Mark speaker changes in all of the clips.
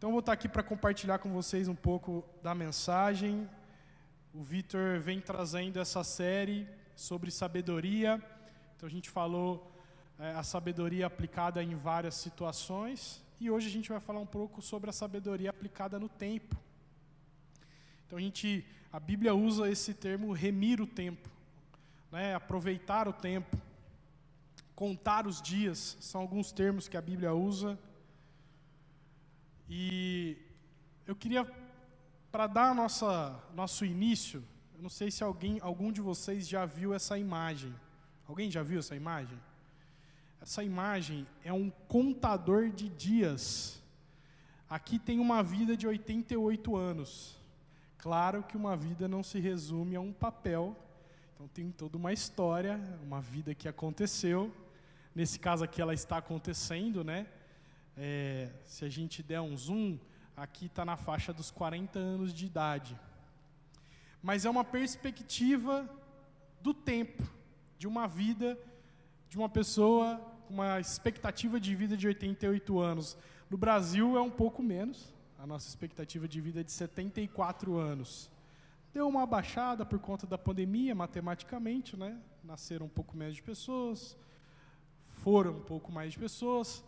Speaker 1: Então, vou estar aqui para compartilhar com vocês um pouco da mensagem. O Vitor vem trazendo essa série sobre sabedoria. Então, a gente falou é, a sabedoria aplicada em várias situações. E hoje a gente vai falar um pouco sobre a sabedoria aplicada no tempo. Então, a, gente, a Bíblia usa esse termo remir o tempo, né? aproveitar o tempo, contar os dias. São alguns termos que a Bíblia usa. E eu queria, para dar nossa, nosso início, eu não sei se alguém, algum de vocês já viu essa imagem. Alguém já viu essa imagem? Essa imagem é um contador de dias. Aqui tem uma vida de 88 anos. Claro que uma vida não se resume a um papel, então tem toda uma história, uma vida que aconteceu. Nesse caso aqui ela está acontecendo, né? É, se a gente der um zoom, aqui está na faixa dos 40 anos de idade. Mas é uma perspectiva do tempo, de uma vida, de uma pessoa com uma expectativa de vida de 88 anos. No Brasil é um pouco menos, a nossa expectativa de vida é de 74 anos. Deu uma baixada por conta da pandemia, matematicamente, né? Nasceram um pouco menos de pessoas, foram um pouco mais de pessoas.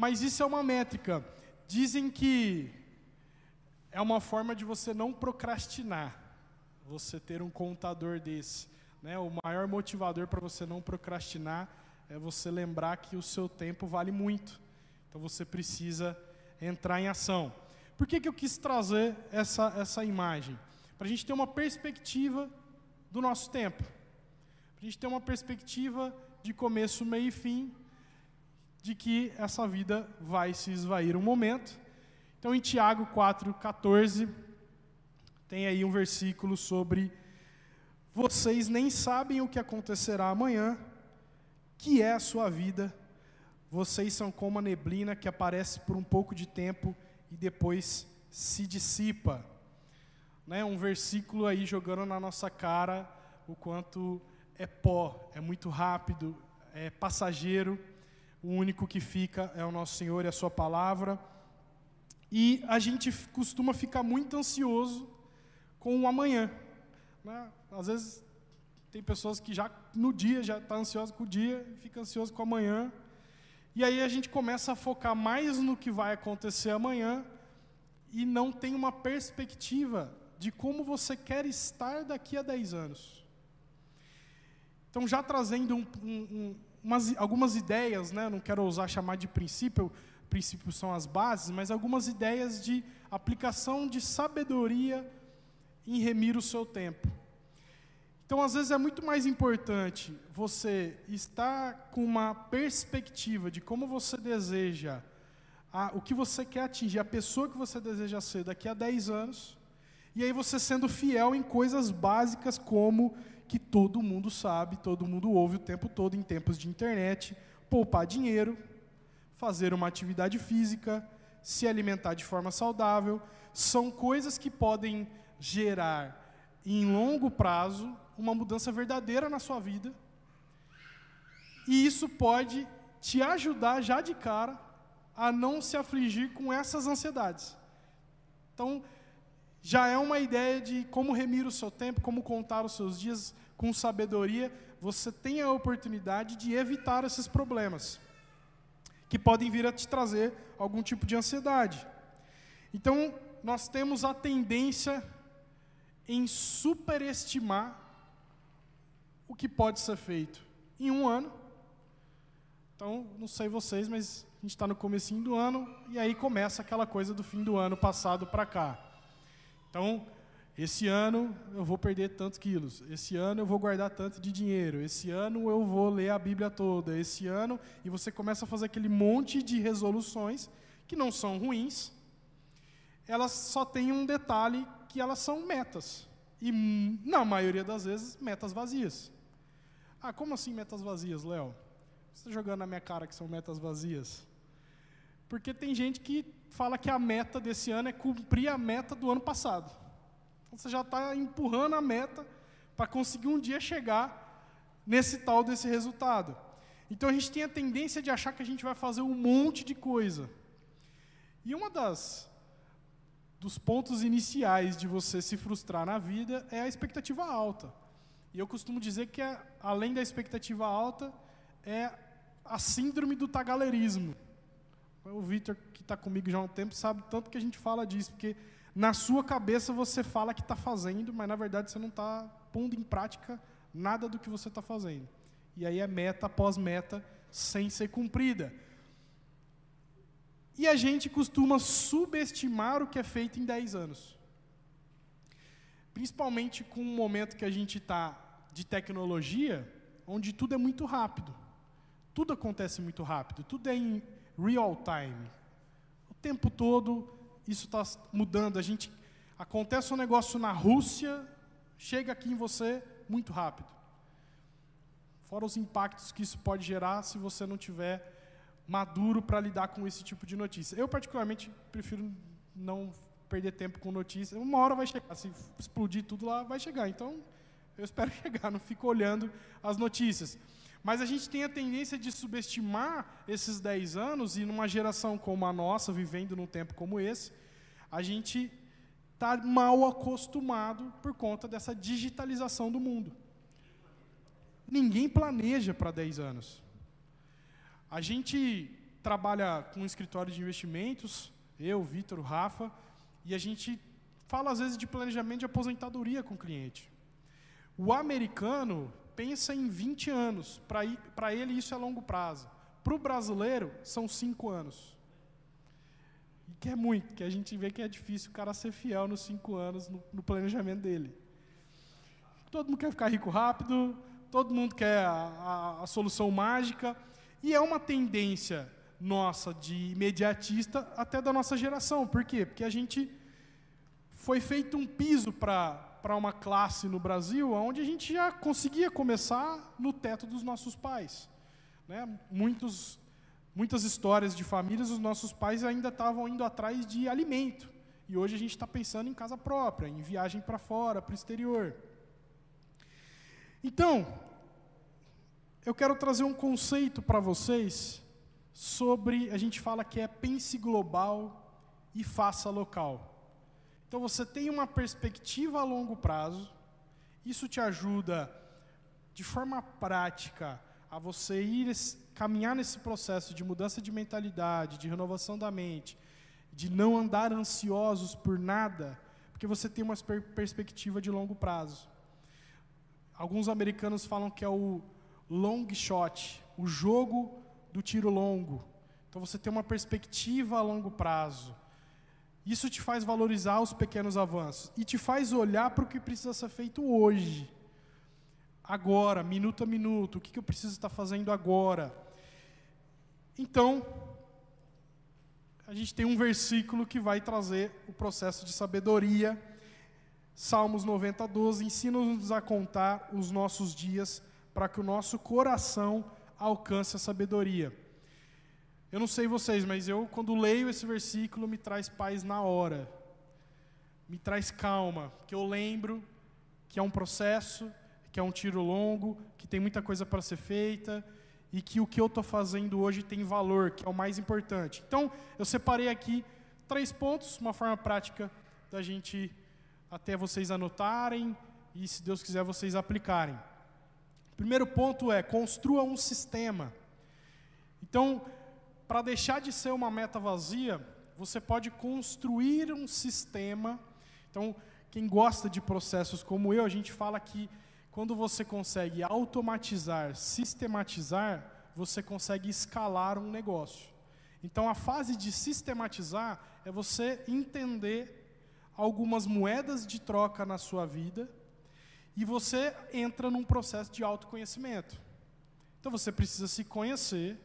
Speaker 1: Mas isso é uma métrica. Dizem que é uma forma de você não procrastinar, você ter um contador desse. Né? O maior motivador para você não procrastinar é você lembrar que o seu tempo vale muito. Então você precisa entrar em ação. Por que, que eu quis trazer essa, essa imagem? Para a gente ter uma perspectiva do nosso tempo. Para a gente ter uma perspectiva de começo, meio e fim de que essa vida vai se esvair um momento. Então, em Tiago 4,14, tem aí um versículo sobre: Vocês nem sabem o que acontecerá amanhã, que é a sua vida. Vocês são como a neblina que aparece por um pouco de tempo e depois se dissipa. Né, um versículo aí jogando na nossa cara o quanto é pó, é muito rápido, é passageiro o único que fica é o nosso Senhor e a Sua palavra. E a gente costuma ficar muito ansioso com o amanhã. Né? Às vezes tem pessoas que já no dia já está ansioso com o dia, fica ansioso com o amanhã. E aí a gente começa a focar mais no que vai acontecer amanhã e não tem uma perspectiva de como você quer estar daqui a 10 anos. Então, já trazendo um, um, umas, algumas ideias, né? não quero ousar chamar de princípio, princípios são as bases, mas algumas ideias de aplicação de sabedoria em remir o seu tempo. Então, às vezes, é muito mais importante você estar com uma perspectiva de como você deseja, a, o que você quer atingir, a pessoa que você deseja ser daqui a 10 anos, e aí você sendo fiel em coisas básicas como que todo mundo sabe, todo mundo ouve o tempo todo em tempos de internet, poupar dinheiro, fazer uma atividade física, se alimentar de forma saudável, são coisas que podem gerar em longo prazo uma mudança verdadeira na sua vida. E isso pode te ajudar já de cara a não se afligir com essas ansiedades. Então, já é uma ideia de como remir o seu tempo, como contar os seus dias com sabedoria, você tem a oportunidade de evitar esses problemas, que podem vir a te trazer algum tipo de ansiedade. Então, nós temos a tendência em superestimar o que pode ser feito em um ano. Então, não sei vocês, mas a gente está no comecinho do ano e aí começa aquela coisa do fim do ano passado para cá. Então, esse ano eu vou perder tantos quilos. Esse ano eu vou guardar tanto de dinheiro. Esse ano eu vou ler a Bíblia toda. Esse ano. E você começa a fazer aquele monte de resoluções que não são ruins. Elas só têm um detalhe que elas são metas. E, na maioria das vezes, metas vazias. Ah, como assim metas vazias, Léo? Você está jogando na minha cara que são metas vazias? Porque tem gente que fala que a meta desse ano é cumprir a meta do ano passado. Então você já está empurrando a meta para conseguir um dia chegar nesse tal desse resultado. Então a gente tem a tendência de achar que a gente vai fazer um monte de coisa. E uma das dos pontos iniciais de você se frustrar na vida é a expectativa alta. E eu costumo dizer que, é, além da expectativa alta, é a síndrome do tagalerismo. O Victor, que está comigo já há um tempo, sabe tanto que a gente fala disso, porque na sua cabeça você fala que está fazendo, mas na verdade você não está pondo em prática nada do que você está fazendo. E aí é meta após meta sem ser cumprida. E a gente costuma subestimar o que é feito em 10 anos. Principalmente com o momento que a gente está de tecnologia, onde tudo é muito rápido. Tudo acontece muito rápido, tudo é em real time. O tempo todo isso está mudando. A gente acontece um negócio na Rússia, chega aqui em você muito rápido. Fora os impactos que isso pode gerar se você não tiver maduro para lidar com esse tipo de notícia. Eu, particularmente, prefiro não perder tempo com notícia. Uma hora vai chegar, se explodir tudo lá, vai chegar. Então, eu espero chegar, não fico olhando as notícias. Mas a gente tem a tendência de subestimar esses 10 anos, e numa geração como a nossa, vivendo num tempo como esse, a gente está mal acostumado por conta dessa digitalização do mundo. Ninguém planeja para 10 anos. A gente trabalha com um escritório de investimentos, eu, Vitor, Rafa, e a gente fala às vezes de planejamento de aposentadoria com o cliente. O americano pensa em 20 anos, para ele isso é longo prazo. Para o brasileiro, são 5 anos. E que é muito, que a gente vê que é difícil o cara ser fiel nos 5 anos no, no planejamento dele. Todo mundo quer ficar rico rápido, todo mundo quer a, a, a solução mágica. E é uma tendência nossa de imediatista até da nossa geração. Por quê? Porque a gente foi feito um piso para uma classe no Brasil onde a gente já conseguia começar no teto dos nossos pais. Né? Muitos, muitas histórias de famílias, os nossos pais ainda estavam indo atrás de alimento. E hoje a gente está pensando em casa própria, em viagem para fora, para o exterior. Então, eu quero trazer um conceito para vocês sobre, a gente fala que é pense global e faça local. Então você tem uma perspectiva a longo prazo, isso te ajuda de forma prática a você ir caminhar nesse processo de mudança de mentalidade, de renovação da mente, de não andar ansiosos por nada, porque você tem uma perspectiva de longo prazo. Alguns americanos falam que é o long shot, o jogo do tiro longo. Então você tem uma perspectiva a longo prazo. Isso te faz valorizar os pequenos avanços e te faz olhar para o que precisa ser feito hoje. Agora, minuto a minuto, o que, eu preciso estar fazendo agora. Então, a gente tem um versículo que vai trazer o processo de sabedoria. Salmos 90, 12, ensina-nos a contar os nossos dias para que o nosso coração alcance a sabedoria. Eu não sei vocês, mas eu, quando leio esse versículo, me traz paz na hora, me traz calma, que eu lembro que é um processo, que é um tiro longo, que tem muita coisa para ser feita e que o que eu estou fazendo hoje tem valor, que é o mais importante. Então, eu separei aqui três pontos, uma forma prática da gente até vocês anotarem e, se Deus quiser, vocês aplicarem. Primeiro ponto é construa um sistema. Então, para deixar de ser uma meta vazia, você pode construir um sistema. Então, quem gosta de processos como eu, a gente fala que quando você consegue automatizar, sistematizar, você consegue escalar um negócio. Então, a fase de sistematizar é você entender algumas moedas de troca na sua vida e você entra num processo de autoconhecimento. Então você precisa se conhecer.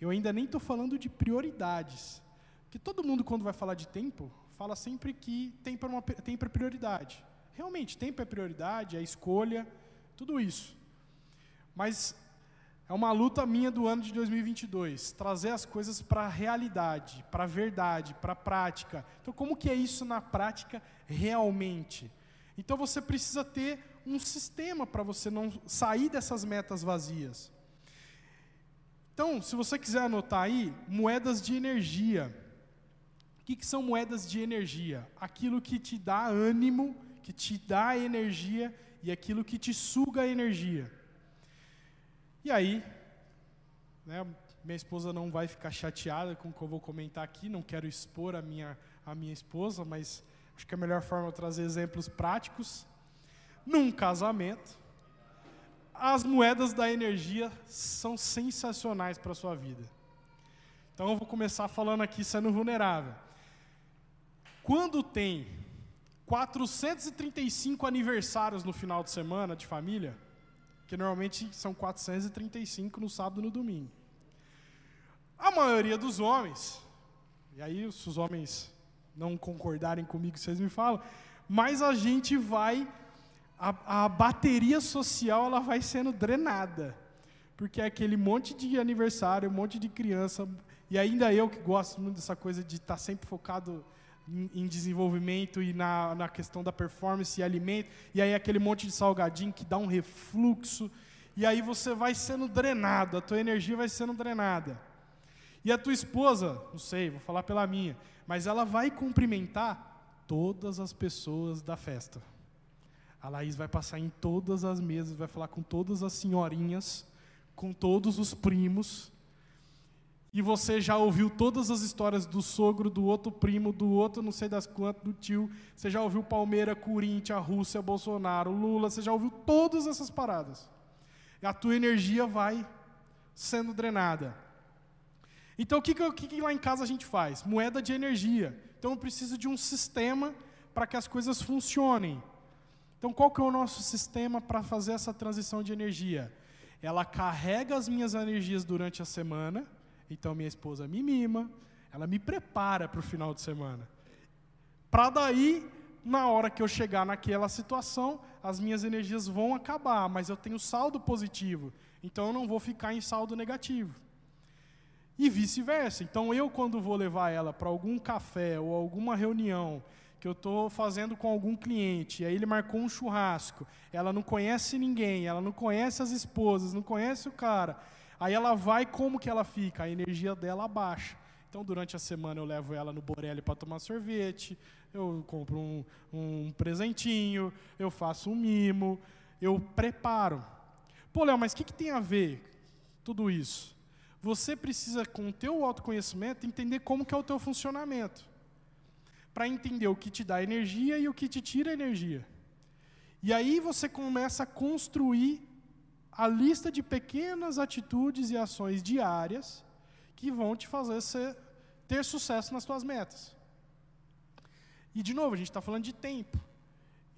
Speaker 1: Eu ainda nem estou falando de prioridades. Porque todo mundo, quando vai falar de tempo, fala sempre que tempo é, uma, tempo é prioridade. Realmente, tempo é prioridade, é escolha, tudo isso. Mas é uma luta minha do ano de 2022, trazer as coisas para a realidade, para a verdade, para a prática. Então, como que é isso na prática realmente? Então você precisa ter um sistema para você não sair dessas metas vazias. Então, se você quiser anotar aí, moedas de energia. que, que são moedas de energia? Aquilo que te dá ânimo, que te dá energia e aquilo que te suga a energia. E aí, né, minha esposa não vai ficar chateada com o que eu vou comentar aqui, não quero expor a minha, a minha esposa, mas acho que a melhor forma é trazer exemplos práticos. Num casamento, as moedas da energia são sensacionais para a sua vida. Então eu vou começar falando aqui sendo vulnerável. Quando tem 435 aniversários no final de semana de família, que normalmente são 435 no sábado e no domingo. A maioria dos homens, e aí se os homens não concordarem comigo, vocês me falam, mas a gente vai, a, a bateria social ela vai sendo drenada, porque é aquele monte de aniversário, um monte de criança, e ainda eu que gosto muito dessa coisa de estar tá sempre focado em, desenvolvimento e na, na questão da performance e alimento, e aí aquele monte de salgadinho que dá um refluxo, e aí você vai sendo drenado, a tua energia vai sendo drenada. E a tua esposa, não sei, vou falar pela minha, mas ela vai cumprimentar todas as pessoas da festa. A Laís vai passar em todas as mesas, vai falar com todas as senhorinhas, com todos os primos, e você já ouviu todas as histórias do sogro, do outro primo, do outro não sei das quantas, do tio. Você já ouviu Palmeiras, Corinthians, Rússia, Bolsonaro, Lula. Você já ouviu todas essas paradas. E a tua energia vai sendo drenada. Então, o que, que, que lá em casa a gente faz? Moeda de energia. Então, eu preciso de um sistema para que as coisas funcionem. Então, qual que é o nosso sistema para fazer essa transição de energia? Ela carrega as minhas energias durante a semana então minha esposa me mima, ela me prepara para o final de semana. Para daí, na hora que eu chegar naquela situação, as minhas energias vão acabar, mas eu tenho saldo positivo, então eu não vou ficar em saldo negativo. E vice-versa. Então eu, quando vou levar ela para algum café ou alguma reunião que eu estou fazendo com algum cliente, e aí ele marcou um churrasco, ela não conhece ninguém, ela não conhece as esposas, não conhece o cara, Aí ela vai, como que ela fica? A energia dela baixa. Então, durante a semana, eu levo ela no Borelli para tomar sorvete, eu compro um, um presentinho, eu faço um mimo, eu preparo. Pô, Léo, mas o que, que tem a ver tudo isso? Você precisa, com o teu autoconhecimento, entender como que é o teu funcionamento. Para entender o que te dá energia e o que te tira energia. E aí você começa a construir a lista de pequenas atitudes e ações diárias que vão te fazer ser, ter sucesso nas suas metas. E, de novo, a gente está falando de tempo.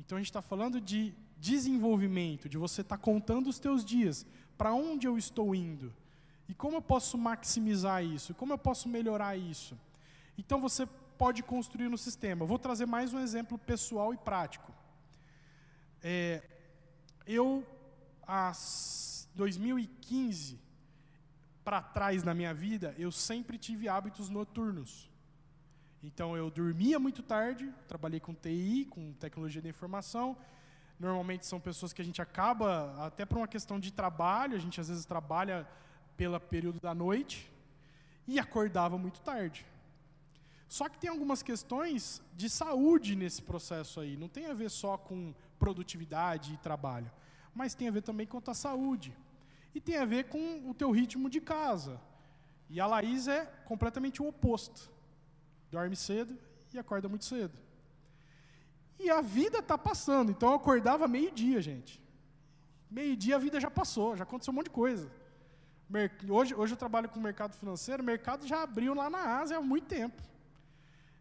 Speaker 1: Então, a gente está falando de desenvolvimento, de você estar tá contando os teus dias, para onde eu estou indo, e como eu posso maximizar isso, como eu posso melhorar isso. Então, você pode construir no sistema. Vou trazer mais um exemplo pessoal e prático. É, eu há 2015 para trás na minha vida, eu sempre tive hábitos noturnos. Então eu dormia muito tarde, trabalhei com TI, com tecnologia da informação. Normalmente são pessoas que a gente acaba, até por uma questão de trabalho, a gente às vezes trabalha pelo período da noite, e acordava muito tarde. Só que tem algumas questões de saúde nesse processo aí, não tem a ver só com produtividade e trabalho mas tem a ver também com a tua saúde. E tem a ver com o teu ritmo de casa. E a Laís é completamente o oposto. Dorme cedo e acorda muito cedo. E a vida está passando. Então eu acordava meio-dia, gente. Meio-dia a vida já passou, já aconteceu um monte de coisa. Hoje, hoje eu trabalho com o mercado financeiro, o mercado já abriu lá na Ásia há muito tempo.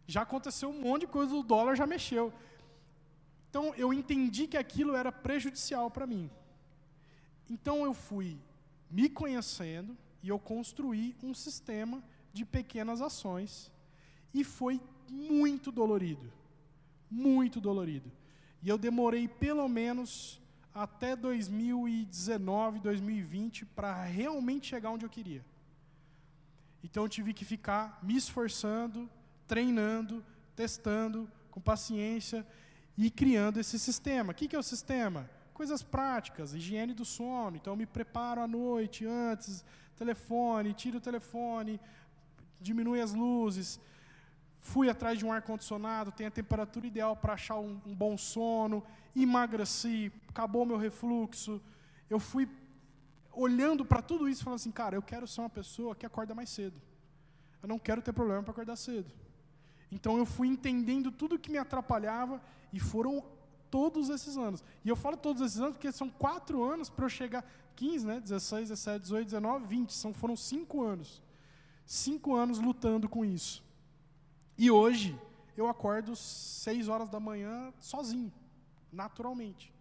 Speaker 1: Já aconteceu um monte de coisa, o dólar já mexeu. Então eu entendi que aquilo era prejudicial para mim. Então eu fui me conhecendo e eu construí um sistema de pequenas ações e foi muito dolorido. Muito dolorido. E eu demorei pelo menos até 2019, 2020 para realmente chegar onde eu queria. Então eu tive que ficar me esforçando, treinando, testando, com paciência e criando esse sistema. O que, é o sistema? Coisas práticas, higiene do sono. Então, eu me preparo à noite, antes, telefone, tiro o telefone, diminui as luzes. fui atrás de um ar-condicionado, tem a temperatura ideal para achar um, um bom sono, emagreci, acabou meu refluxo. Eu fui olhando para tudo isso e falando assim, cara, eu quero ser uma pessoa que acorda mais cedo. Eu não quero ter problema para acordar cedo. Então eu fui entendendo tudo que me atrapalhava e foram todos esses anos. E eu falo todos esses anos porque são quatro anos para eu chegar. 15, né? 16, 17, 18, 19, 20. São, foram cinco anos. Cinco anos lutando com isso. E hoje eu acordo seis horas da manhã sozinho, naturalmente.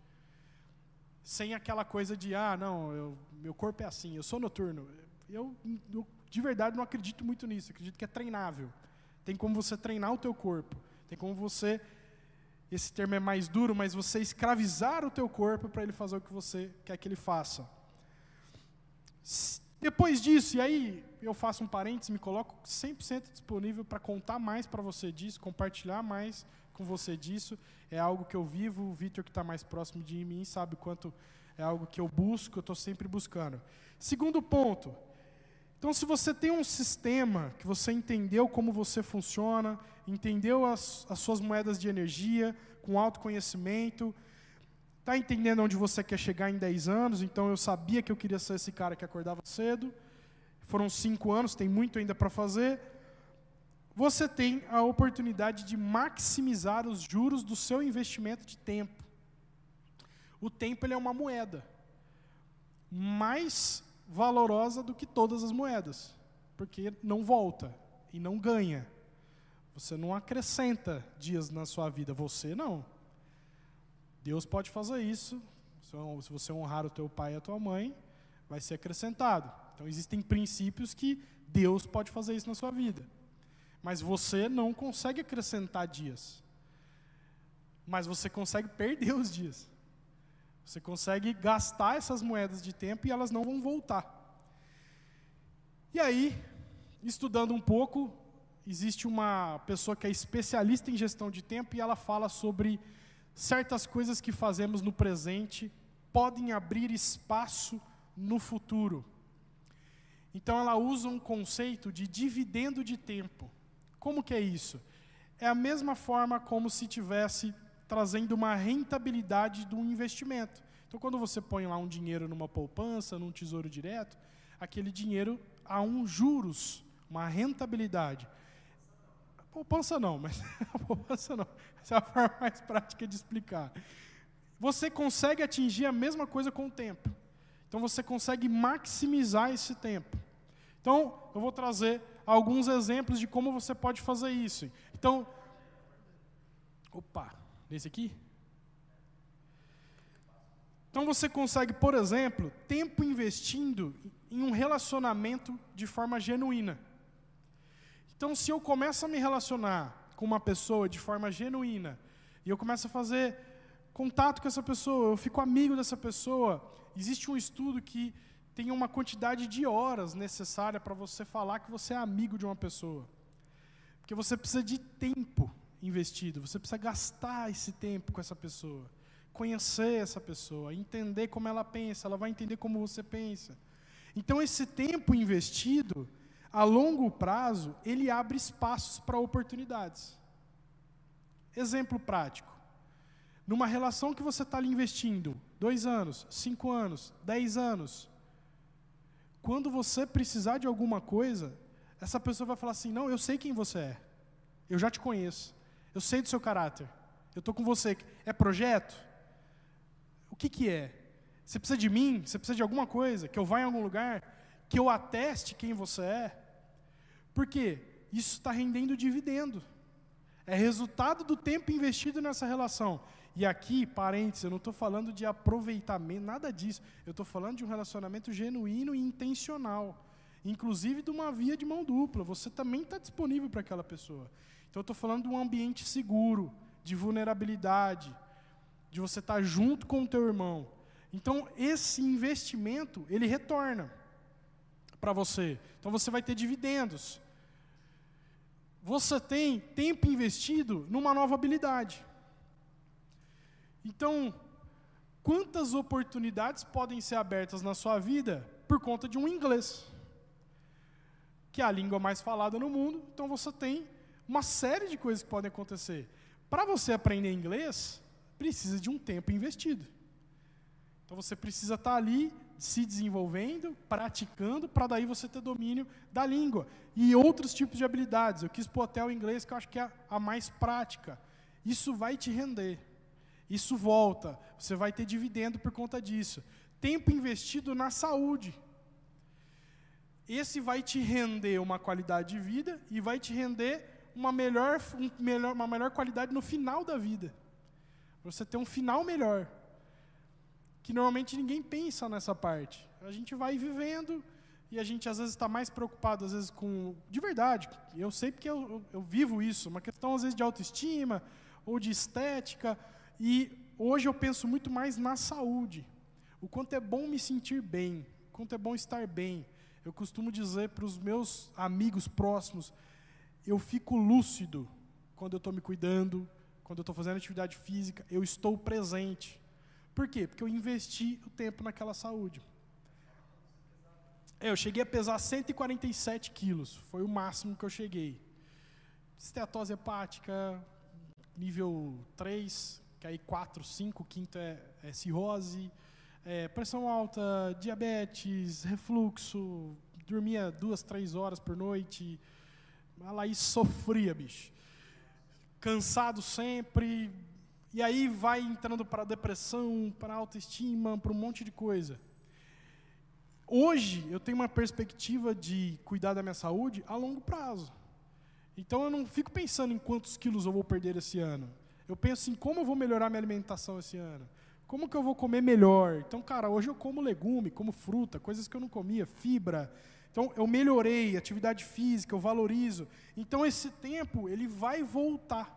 Speaker 1: Sem aquela coisa de, ah, não, eu, meu corpo é assim, eu sou noturno. Eu, eu de verdade não acredito muito nisso, acredito que é treinável. Tem como você treinar o teu corpo, tem como você esse termo é mais duro, mas você escravizar o teu corpo para ele fazer o que você quer que ele faça. Depois disso, e aí eu faço um parênteses, me coloco 100% disponível para contar mais para você disso, compartilhar mais com você disso. É algo que eu vivo, o Vitor que está mais próximo de mim sabe quanto é algo que eu busco, eu estou sempre buscando. Segundo ponto, então se você tem um sistema que você entendeu como você funciona, entendeu as, as suas moedas de energia, com autoconhecimento, está entendendo onde você quer chegar em 10 anos, então eu sabia que eu queria ser esse cara que acordava cedo, foram cinco anos, tem muito ainda para fazer. Você tem a oportunidade de maximizar os juros do seu investimento de tempo. O tempo ele é uma moeda mais valorosa do que todas as moedas, porque não volta e não ganha. Você não acrescenta dias na sua vida, você não. Deus pode fazer isso. Se você honrar o teu pai e a tua mãe, vai ser acrescentado. Então existem princípios que Deus pode fazer isso na sua vida. Mas você não consegue acrescentar dias. Mas você consegue perder os dias. Você consegue gastar essas moedas de tempo e elas não vão voltar. E aí, estudando um pouco, existe uma pessoa que é especialista em gestão de tempo e ela fala sobre certas coisas que fazemos no presente podem abrir espaço no futuro. Então ela usa um conceito de dividendo de tempo. Como que é isso? É a mesma forma como se tivesse trazendo uma rentabilidade do investimento. Então quando você põe lá um dinheiro numa poupança, num tesouro direto, aquele dinheiro há um juros, uma rentabilidade. Poupança não, mas poupança não. Essa é a forma mais prática de explicar. Você consegue atingir a mesma coisa com o tempo. Então você consegue maximizar esse tempo. Então, eu vou trazer alguns exemplos de como você pode fazer isso. Então, opa, nesse aqui? Então você consegue, por exemplo, tempo investindo em um relacionamento de forma genuína. Então, se eu começo a me relacionar com uma pessoa de forma genuína, e eu começo a fazer contato com essa pessoa, eu fico amigo dessa pessoa, existe um estudo que tem uma quantidade de horas necessária para você falar que você é amigo de uma pessoa. Porque você precisa de tempo investido, você precisa gastar esse tempo com essa pessoa, conhecer essa pessoa, entender como ela pensa, ela vai entender como você pensa. Então, esse tempo investido a longo prazo, ele abre espaços para oportunidades. Exemplo prático. Numa relação que você está ali investindo, dois anos, cinco anos, dez anos, quando você precisar de alguma coisa, essa pessoa vai falar assim: Não, eu sei quem você é, eu já te conheço, eu sei do seu caráter, eu estou com você. É projeto? O que, que é? Você precisa de mim? Você precisa de alguma coisa? Que eu vá em algum lugar? Que eu ateste quem você é? Por quê? Isso está rendendo dividendo. É resultado do tempo investido nessa relação. E aqui, parênteses, eu não estou falando de aproveitamento, nada disso. Eu estou falando de um relacionamento genuíno e intencional. Inclusive de uma via de mão dupla. Você também está disponível para aquela pessoa. Então eu estou falando de um ambiente seguro, de vulnerabilidade, de você estar tá junto com o teu irmão. Então esse investimento, ele retorna para você. Então você vai ter dividendos você tem tempo investido numa nova habilidade. Então, quantas oportunidades podem ser abertas na sua vida por conta de um inglês? Que é a língua mais falada no mundo, então você tem uma série de coisas que podem acontecer. Para você aprender inglês, precisa de um tempo investido. Então você precisa estar tá ali se desenvolvendo, praticando, para daí você ter domínio da língua. E outros tipos de habilidades. Eu quis pôr até o inglês, que eu acho que é a mais prática. Isso vai te render. Isso volta. Você vai ter dividendo por conta disso. Tempo investido na saúde. Esse vai te render uma qualidade de vida e vai te render uma melhor, um melhor, uma melhor qualidade no final da vida. Você ter um final melhor que normalmente ninguém pensa nessa parte. A gente vai vivendo e a gente às vezes está mais preocupado, às vezes com. De verdade, eu sei porque eu, eu, eu, vivo isso, uma questão às vezes de autoestima ou de estética. E hoje eu penso muito mais na saúde. O quanto é bom me sentir bem, o quanto é bom estar bem. Eu costumo dizer para os meus amigos próximos: eu fico lúcido quando eu estou me cuidando, quando eu estou fazendo atividade física, eu estou presente. Por quê? Porque eu investi o tempo naquela saúde. É, eu cheguei a pesar 147 quilos, foi o máximo que eu cheguei. Estetose hepática, nível 3, que aí 4, 5, quinto é, é cirrose, é, pressão alta, diabetes, refluxo, dormia duas, três horas por noite. A Laís sofria, bicho. Cansado sempre, e aí vai entrando para depressão, para autoestima, para um monte de coisa. Hoje eu tenho uma perspectiva de cuidar da minha saúde a longo prazo. Então eu não fico pensando em quantos quilos eu vou perder esse ano. Eu penso em como eu vou melhorar minha alimentação esse ano. Como que eu vou comer melhor? Então, cara, hoje eu como legume, como fruta, coisas que eu não comia, fibra. Então, eu melhorei, atividade física, eu valorizo. Então, esse tempo, ele vai voltar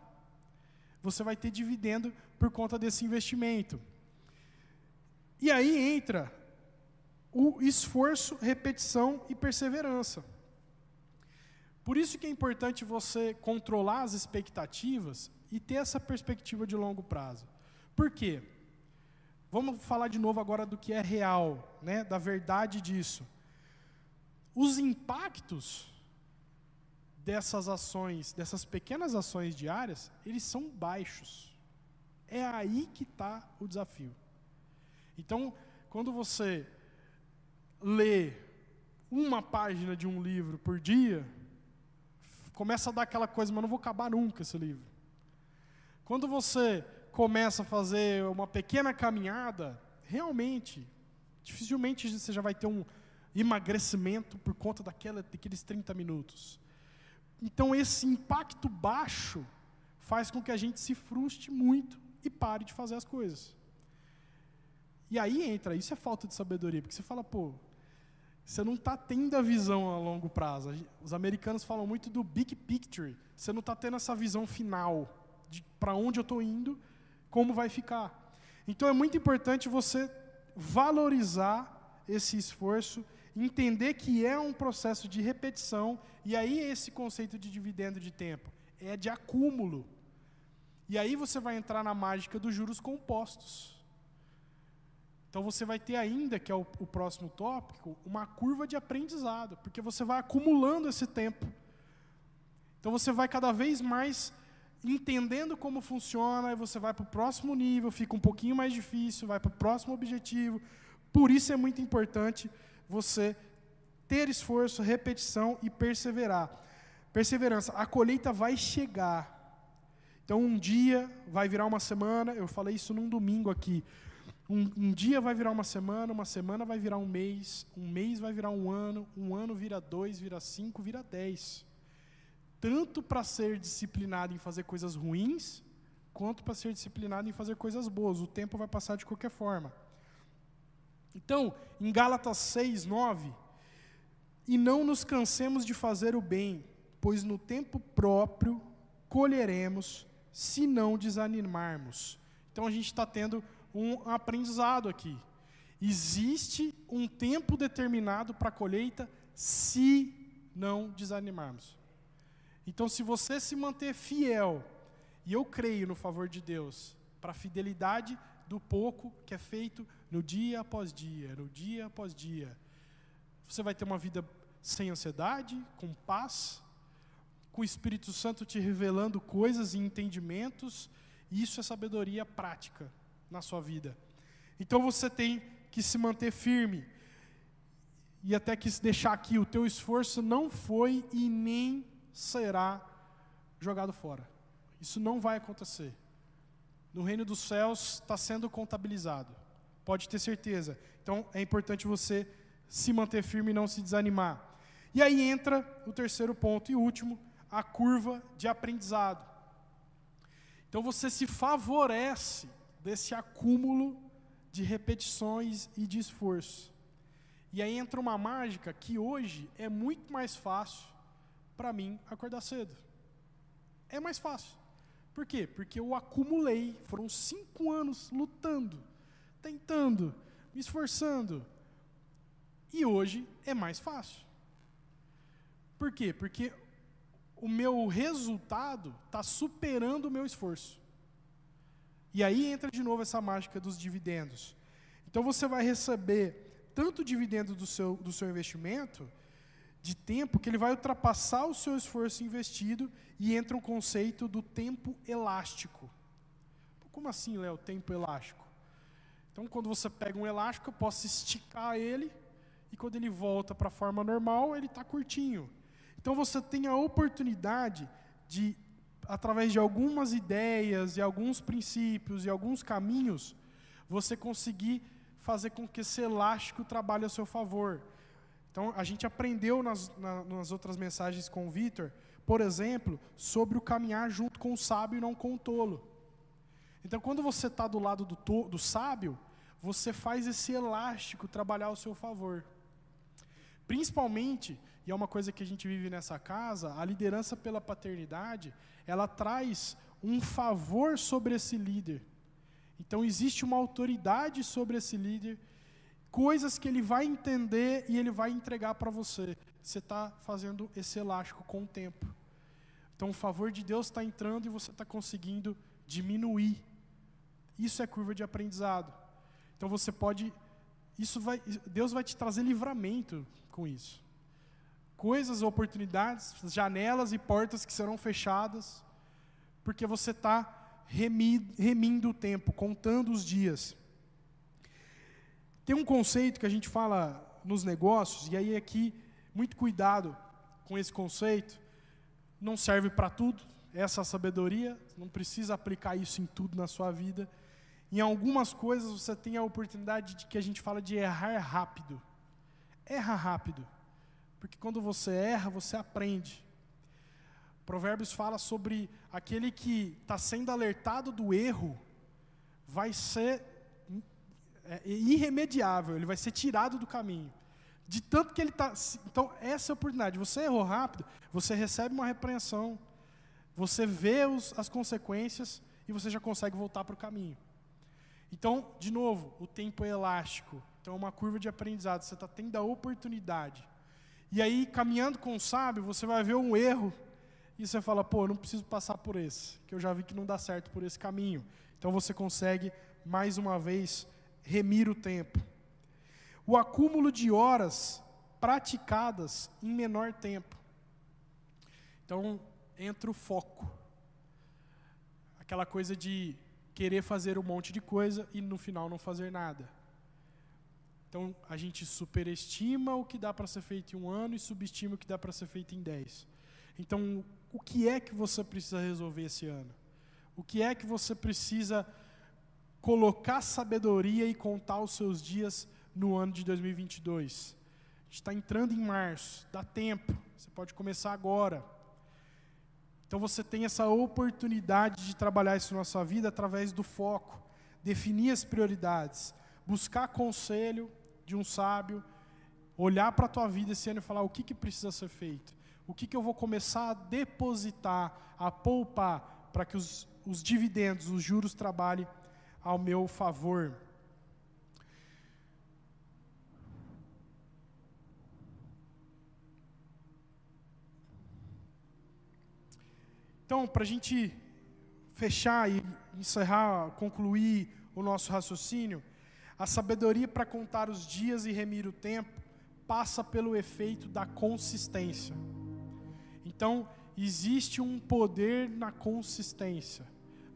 Speaker 1: você vai ter dividendo por conta desse investimento. E aí entra o esforço, repetição e perseverança. Por isso que é importante você controlar as expectativas e ter essa perspectiva de longo prazo. Por quê? Vamos falar de novo agora do que é real, né, da verdade disso. Os impactos dessas ações, dessas pequenas ações diárias, eles são baixos. É aí que está o desafio. Então, quando você lê uma página de um livro por dia, começa a dar aquela coisa, mas não vou acabar nunca esse livro. Quando você começa a fazer uma pequena caminhada, realmente, dificilmente você já vai ter um emagrecimento por conta daquela, daqueles 30 minutos. Então, esse impacto baixo faz com que a gente se frustre muito e pare de fazer as coisas. E aí entra, isso é falta de sabedoria, porque você fala, pô, você não está tendo a visão a longo prazo. Os americanos falam muito do big picture. Você não está tendo essa visão final de para onde eu estou indo, como vai ficar. Então é muito importante você valorizar esse esforço entender que é um processo de repetição, e aí esse conceito de dividendo de tempo é de acúmulo. E aí você vai entrar na mágica dos juros compostos. Então você vai ter ainda, que é o, o próximo tópico, uma curva de aprendizado, porque você vai acumulando esse tempo. Então você vai cada vez mais entendendo como funciona, e você vai para o próximo nível, fica um pouquinho mais difícil, vai para o próximo objetivo. Por isso é muito importante você ter esforço, repetição e perseverar. Perseverança, a colheita vai chegar. Então, um dia vai virar uma semana, eu falei isso num domingo aqui. Um, um, dia vai virar uma semana, uma semana vai virar um mês, um mês vai virar um ano, um ano vira dois, vira cinco, vira dez. Tanto para ser disciplinado em fazer coisas ruins, quanto para ser disciplinado em fazer coisas boas. O tempo vai passar de qualquer forma. Então, em Gálatas 6, 9, e não nos cansemos de fazer o bem, pois no tempo próprio colheremos, se não desanimarmos. Então a gente está tendo um aprendizado aqui. Existe um tempo determinado para a colheita, se não desanimarmos. Então, se você se manter fiel, e eu creio no favor de Deus, para a fidelidade do pouco que é feito no dia após dia, no dia após dia. Você vai ter uma vida sem ansiedade, com paz, com o Espírito Santo te revelando coisas e entendimentos, e isso é sabedoria prática na sua vida. Então você tem que se manter firme. E até que se deixar aqui, o teu esforço não foi e nem será jogado fora. Isso não vai acontecer. No reino dos céus está sendo contabilizado. Pode ter certeza. Então é importante você se manter firme e não se desanimar. E aí entra o terceiro ponto e último, a curva de aprendizado. Então você se favorece desse acúmulo de repetições e de esforço. E aí entra uma mágica que hoje é muito mais fácil para mim acordar cedo. É mais fácil. Por quê? Porque eu acumulei, foram cinco anos lutando, tentando, me esforçando. E hoje é mais fácil. Por quê? Porque o meu resultado está superando o meu esforço. E aí entra de novo essa mágica dos dividendos. Então você vai receber tanto dividendo do seu, do seu investimento, de tempo, que ele vai ultrapassar o seu esforço investido e entra um conceito do tempo elástico. Como assim, Léo, tempo elástico? Então, quando você pega um elástico, eu posso esticar ele e quando ele volta para a forma normal, ele está curtinho. Então você tem a oportunidade de, através de algumas ideias e alguns princípios e alguns caminhos, você conseguir fazer com que esse elástico trabalhe a seu favor. Então a gente aprendeu nas, na, nas outras mensagens com o Vitor, por exemplo, sobre o caminhar junto com o sábio e não com o tolo. Então quando você está do lado do, to, do sábio, você faz esse elástico trabalhar ao seu favor. Principalmente e é uma coisa que a gente vive nessa casa, a liderança pela paternidade, ela traz um favor sobre esse líder. Então existe uma autoridade sobre esse líder, coisas que ele vai entender e ele vai entregar para você. Você está fazendo esse elástico com o tempo. Então o favor de Deus está entrando e você está conseguindo diminuir. Isso é curva de aprendizado. Então você pode, isso vai, Deus vai te trazer livramento com isso coisas, oportunidades, janelas e portas que serão fechadas, porque você está remindo o tempo, contando os dias. Tem um conceito que a gente fala nos negócios, e aí aqui, muito cuidado com esse conceito, não serve para tudo, essa sabedoria, não precisa aplicar isso em tudo na sua vida. Em algumas coisas você tem a oportunidade de que a gente fala de errar rápido. Erra rápido. Porque quando você erra, você aprende. Provérbios fala sobre aquele que está sendo alertado do erro, vai ser é, irremediável, ele vai ser tirado do caminho. De tanto que ele está. Então, essa é a oportunidade. Você errou rápido, você recebe uma repreensão, você vê os, as consequências e você já consegue voltar para o caminho. Então, de novo, o tempo é elástico. Então, é uma curva de aprendizado. Você está tendo a oportunidade e aí, caminhando com o sábio, você vai ver um erro e você fala, pô, não preciso passar por esse, que eu já vi que não dá certo por esse caminho. Então você consegue, mais uma vez, remir o tempo. O acúmulo de horas praticadas em menor tempo. Então, entra o foco. Aquela coisa de querer fazer um monte de coisa e no final não fazer nada. Então, a gente superestima o que dá para ser feito em um ano e subestima o que dá para ser feito em dez. Então, o que é que você precisa resolver esse ano? O que é que você precisa colocar sabedoria e contar os seus dias no ano de 2022? A gente está entrando em março, dá tempo, você pode começar agora. Então você tem essa oportunidade de trabalhar isso na sua vida através do foco, definir as prioridades, buscar conselho de um sábio, olhar para a tua vida esse ano e falar o que, que precisa ser feito, o que, que eu vou começar a depositar, a poupar, para que os, os dividendos, os juros trabalhem ao meu favor. Então, para a gente fechar e encerrar, concluir o nosso raciocínio, a sabedoria para contar os dias e remir o tempo passa pelo efeito da consistência. Então, existe um poder na consistência,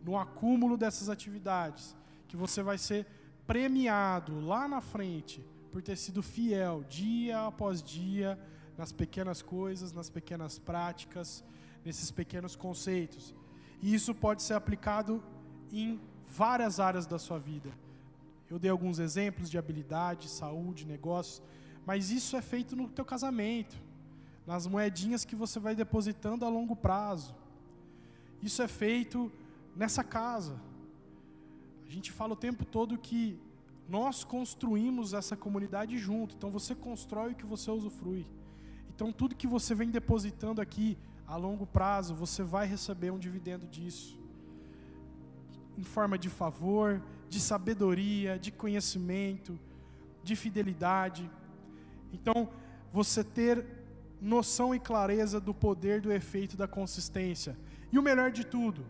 Speaker 1: no acúmulo dessas atividades, que você vai ser premiado lá na frente por ter sido fiel dia após dia nas pequenas coisas, nas pequenas práticas, nesses pequenos conceitos. E isso pode ser aplicado em várias áreas da sua vida. Eu dei alguns exemplos de habilidade, saúde, negócios, mas isso é feito no teu casamento, nas moedinhas que você vai depositando a longo prazo. Isso é feito nessa casa. A gente fala o tempo todo que nós construímos essa comunidade junto. Então você constrói o que você usufrui. Então tudo que você vem depositando aqui a longo prazo, você vai receber um dividendo disso. Em forma de favor, de sabedoria, de conhecimento, de fidelidade. Então, você ter noção e clareza do poder do efeito da consistência. E o melhor de tudo,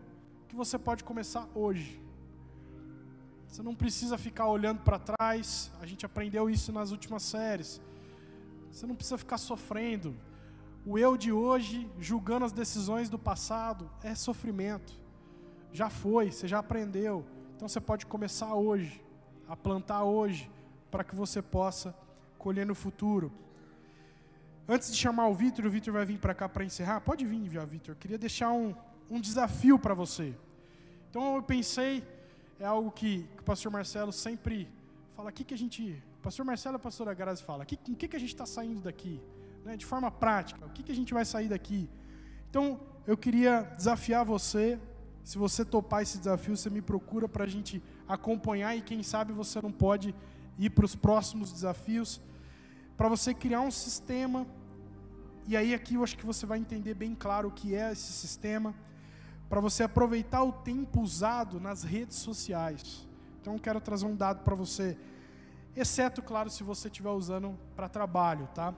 Speaker 1: que você pode começar hoje. Você não precisa ficar olhando para trás, a gente aprendeu isso nas últimas séries. Você não precisa ficar sofrendo. O eu de hoje, julgando as decisões do passado, é sofrimento. Já foi, você já aprendeu. Então você pode começar hoje, a plantar hoje, para que você possa colher no futuro. Antes de chamar o Vitor, o Vitor vai vir para cá para encerrar. Pode vir, viu, Vitor. Queria deixar um, um desafio para você. Então eu pensei, é algo que, que, o pastor Marcelo sempre fala, aqui que a gente pastor Marcelo e a pastora Grazi falam, o que, que, que a gente está saindo daqui? Né, de forma prática, o que, que a gente vai sair daqui? Então, eu queria desafiar você, se você topar esse desafio, você me procura para a gente acompanhar e quem sabe você não pode ir para os próximos desafios, para você criar um sistema, e aí aqui eu acho que você vai entender bem claro o que é esse sistema, para você aproveitar o tempo usado nas redes sociais. Então, eu quero trazer um dado para você exceto, claro, se você estiver usando para trabalho, tá?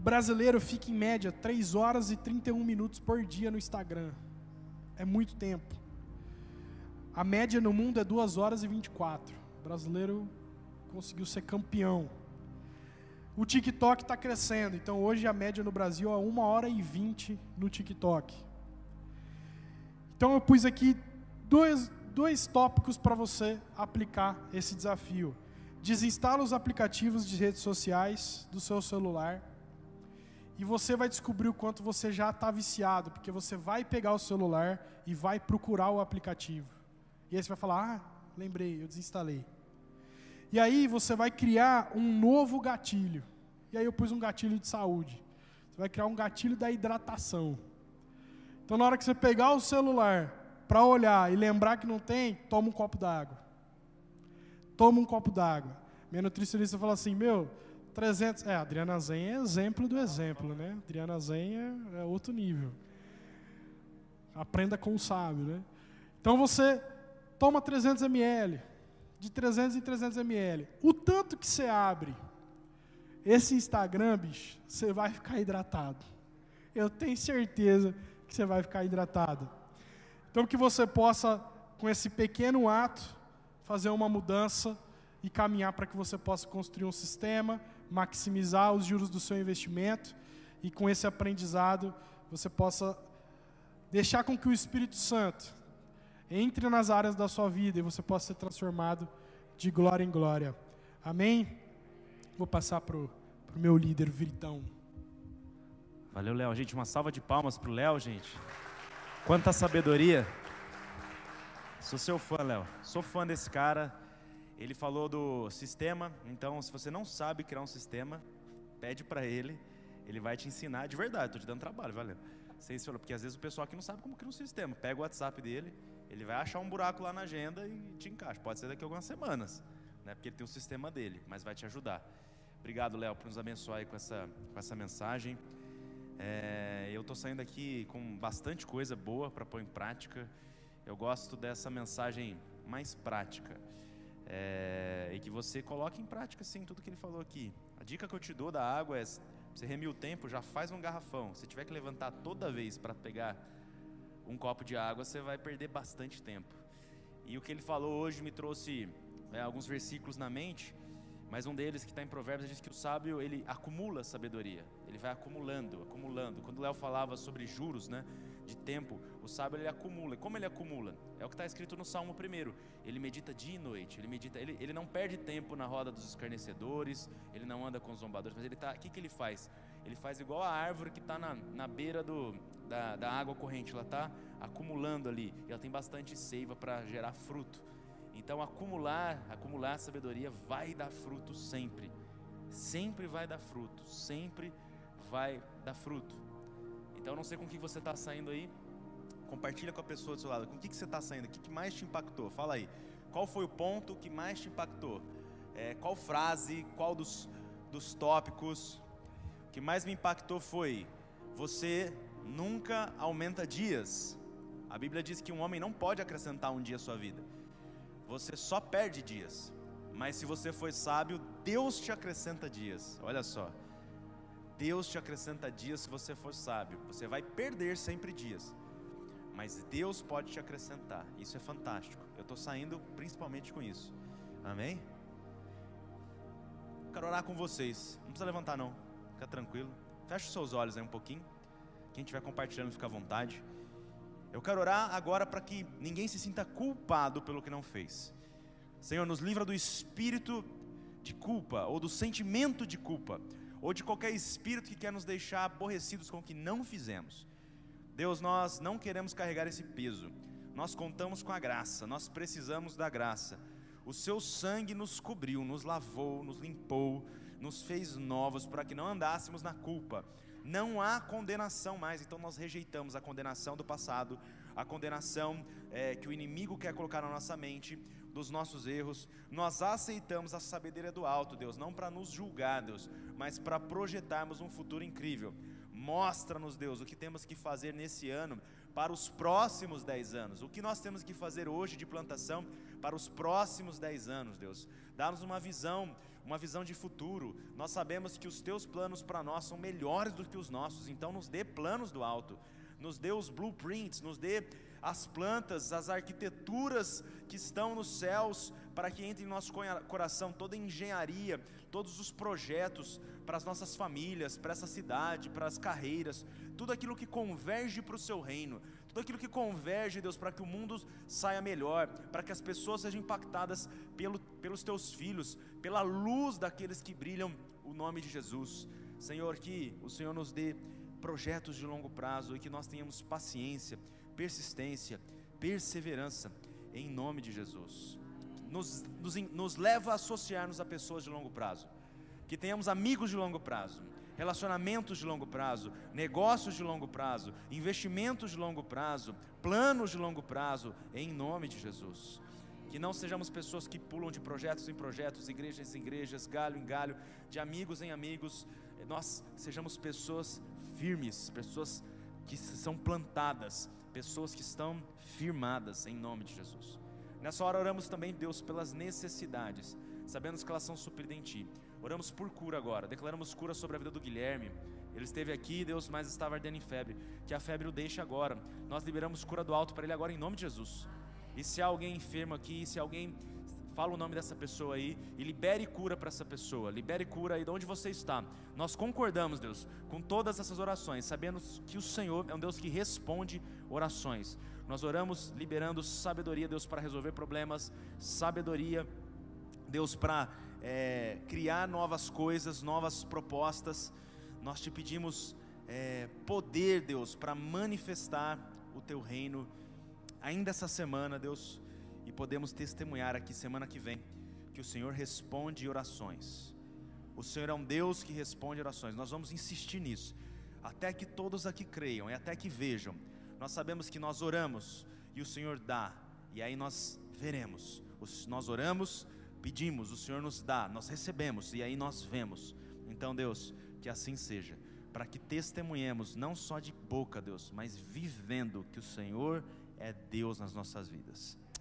Speaker 1: O brasileiro fica em média 3 horas e 31 minutos por dia no Instagram. É muito tempo. A média no mundo é 2 horas e 24. O brasileiro conseguiu ser campeão. O TikTok está crescendo, então hoje a média no Brasil é 1 hora e 20 no TikTok. Então eu pus aqui dois, dois tópicos para você aplicar esse desafio. Desinstala os aplicativos de redes sociais do seu celular e você vai descobrir o quanto você já está viciado, porque você vai pegar o celular e vai procurar o aplicativo. E aí você vai falar: Ah, lembrei, eu desinstalei. E aí você vai criar um novo gatilho. E aí eu pus um gatilho de saúde. Você vai criar um gatilho da hidratação. Então na hora que você pegar o celular para olhar e lembrar que não tem, toma um copo d'água. Toma um copo d'água. Minha nutricionista fala assim, meu, 300... É, Adriana Zen é exemplo do exemplo, né? Adriana Zen é, é outro nível. Aprenda com o sábio, né? Então você toma 300 ml, de 300 em 300 ml. O tanto que você abre esse Instagram, bicho, você vai ficar hidratado. Eu tenho certeza que você vai ficar hidratado. Então, que você possa, com esse pequeno ato, fazer uma mudança e caminhar para que você possa construir um sistema, maximizar os juros do seu investimento e com esse aprendizado você possa deixar com que o Espírito Santo entre nas áreas da sua vida e você possa ser transformado de glória em glória. Amém? Vou passar para o meu líder, Viritão.
Speaker 2: Valeu, Léo. Gente, uma salva de palmas para o Léo, gente. Quanta sabedoria. Sou seu fã, Léo. Sou fã desse cara. Ele falou do sistema, então se você não sabe criar um sistema, pede para ele, ele vai te ensinar de verdade. Estou te dando trabalho, valeu. Vocês falam, porque às vezes o pessoal aqui não sabe como criar um sistema. Pega o WhatsApp dele, ele vai achar um buraco lá na agenda e te encaixa. Pode ser daqui a algumas semanas, né? Porque ele tem o sistema dele, mas vai te ajudar. Obrigado, Léo, por nos abençoar com essa, com essa mensagem. É, eu estou saindo aqui com bastante coisa boa para pôr em prática. Eu gosto dessa mensagem mais prática. É, e que você coloque em prática sim tudo que ele falou aqui. A dica que eu te dou da água é: você remir o tempo, já faz um garrafão. Se tiver que levantar toda vez para pegar um copo de água, você vai perder bastante tempo. E o que ele falou hoje me trouxe é, alguns versículos na mente. Mas um deles que está em Provérbios diz que o sábio ele acumula sabedoria, ele vai acumulando, acumulando. Quando o Léo falava sobre juros, né, de tempo, o sábio ele acumula. E como ele acumula? É o que está escrito no Salmo primeiro. Ele medita dia e noite. Ele medita, ele, ele não perde tempo na roda dos escarnecedores. Ele não anda com os zombadores. Mas ele tá, o que, que ele faz? Ele faz igual a árvore que está na, na beira do, da, da água corrente. Ela está acumulando ali. E ela tem bastante seiva para gerar fruto. Então acumular, acumular sabedoria vai dar fruto sempre. Sempre vai dar fruto, sempre vai dar fruto. Então não sei com que você está saindo aí. Compartilha com a pessoa do seu lado. Com o que, que você está saindo? O que, que mais te impactou? Fala aí. Qual foi o ponto que mais te impactou? É, qual frase? Qual dos, dos tópicos? O que mais me impactou foi: você nunca aumenta dias. A Bíblia diz que um homem não pode acrescentar um dia à sua vida você só perde dias. Mas se você for sábio, Deus te acrescenta dias. Olha só. Deus te acrescenta dias se você for sábio. Você vai perder sempre dias. Mas Deus pode te acrescentar. Isso é fantástico. Eu estou saindo principalmente com isso. Amém? Quero orar com vocês. Não precisa levantar, não. Fica tranquilo. Feche os seus olhos aí um pouquinho. Quem estiver compartilhando, fica à vontade. Eu quero orar agora para que ninguém se sinta culpado pelo que não fez. Senhor, nos livra do espírito de culpa, ou do sentimento de culpa, ou de qualquer espírito que quer nos deixar aborrecidos com o que não fizemos. Deus, nós não queremos carregar esse peso. Nós contamos com a graça, nós precisamos da graça. O seu sangue nos cobriu, nos lavou, nos limpou, nos fez novos para que não andássemos na culpa não há condenação mais, então nós rejeitamos a condenação do passado, a condenação é, que o inimigo quer colocar na nossa mente, dos nossos erros, nós aceitamos a sabedoria do alto, Deus, não para nos julgar, Deus, mas para projetarmos um futuro incrível. Mostra-nos, Deus, o que temos que fazer nesse ano para os próximos dez anos, o que nós temos que fazer hoje de plantação para os próximos dez anos, Deus. Dá-nos uma visão uma visão de futuro. Nós sabemos que os teus planos para nós são melhores do que os nossos, então nos dê planos do alto, nos dê os blueprints, nos dê as plantas, as arquiteturas que estão nos céus, para que entre em nosso coração toda engenharia, todos os projetos para as nossas famílias, para essa cidade, para as carreiras, tudo aquilo que converge para o seu reino, tudo aquilo que converge, Deus, para que o mundo saia melhor, para que as pessoas sejam impactadas pelo, pelos teus filhos, pela luz daqueles que brilham o nome de Jesus. Senhor, que o Senhor nos dê projetos de longo prazo e que nós tenhamos paciência, persistência, perseverança, em nome de Jesus. Nos, nos, nos leva a associar-nos a pessoas de longo prazo, que tenhamos amigos de longo prazo relacionamentos de longo prazo, negócios de longo prazo, investimentos de longo prazo, planos de longo prazo, em nome de Jesus. Que não sejamos pessoas que pulam de projetos em projetos, igrejas em igrejas, galho em galho, de amigos em amigos. Nós sejamos pessoas firmes, pessoas que são plantadas, pessoas que estão firmadas em nome de Jesus. Nessa hora oramos também, Deus, pelas necessidades, sabendo que elas são supridas em Ti. Oramos por cura agora. Declaramos cura sobre a vida do Guilherme. Ele esteve aqui, Deus, mas estava ardendo em febre. Que a febre o deixe agora. Nós liberamos cura do alto para ele agora em nome de Jesus. E se há alguém enfermo aqui, se alguém fala o nome dessa pessoa aí e libere cura para essa pessoa, libere cura aí de onde você está. Nós concordamos, Deus, com todas essas orações, sabendo que o Senhor é um Deus que responde orações. Nós oramos liberando sabedoria, Deus, para resolver problemas, sabedoria, Deus, para é, criar novas coisas, novas propostas. Nós te pedimos é, poder, Deus, para manifestar o teu reino ainda essa semana, Deus, e podemos testemunhar aqui semana que vem que o Senhor responde orações. O Senhor é um Deus que responde orações. Nós vamos insistir nisso, até que todos aqui creiam e até que vejam. Nós sabemos que nós oramos e o Senhor dá, e aí nós veremos. Nós oramos pedimos, o Senhor nos dá, nós recebemos e aí nós vemos. Então, Deus, que assim seja, para que testemunhemos não só de boca, Deus, mas vivendo que o Senhor é Deus nas nossas vidas.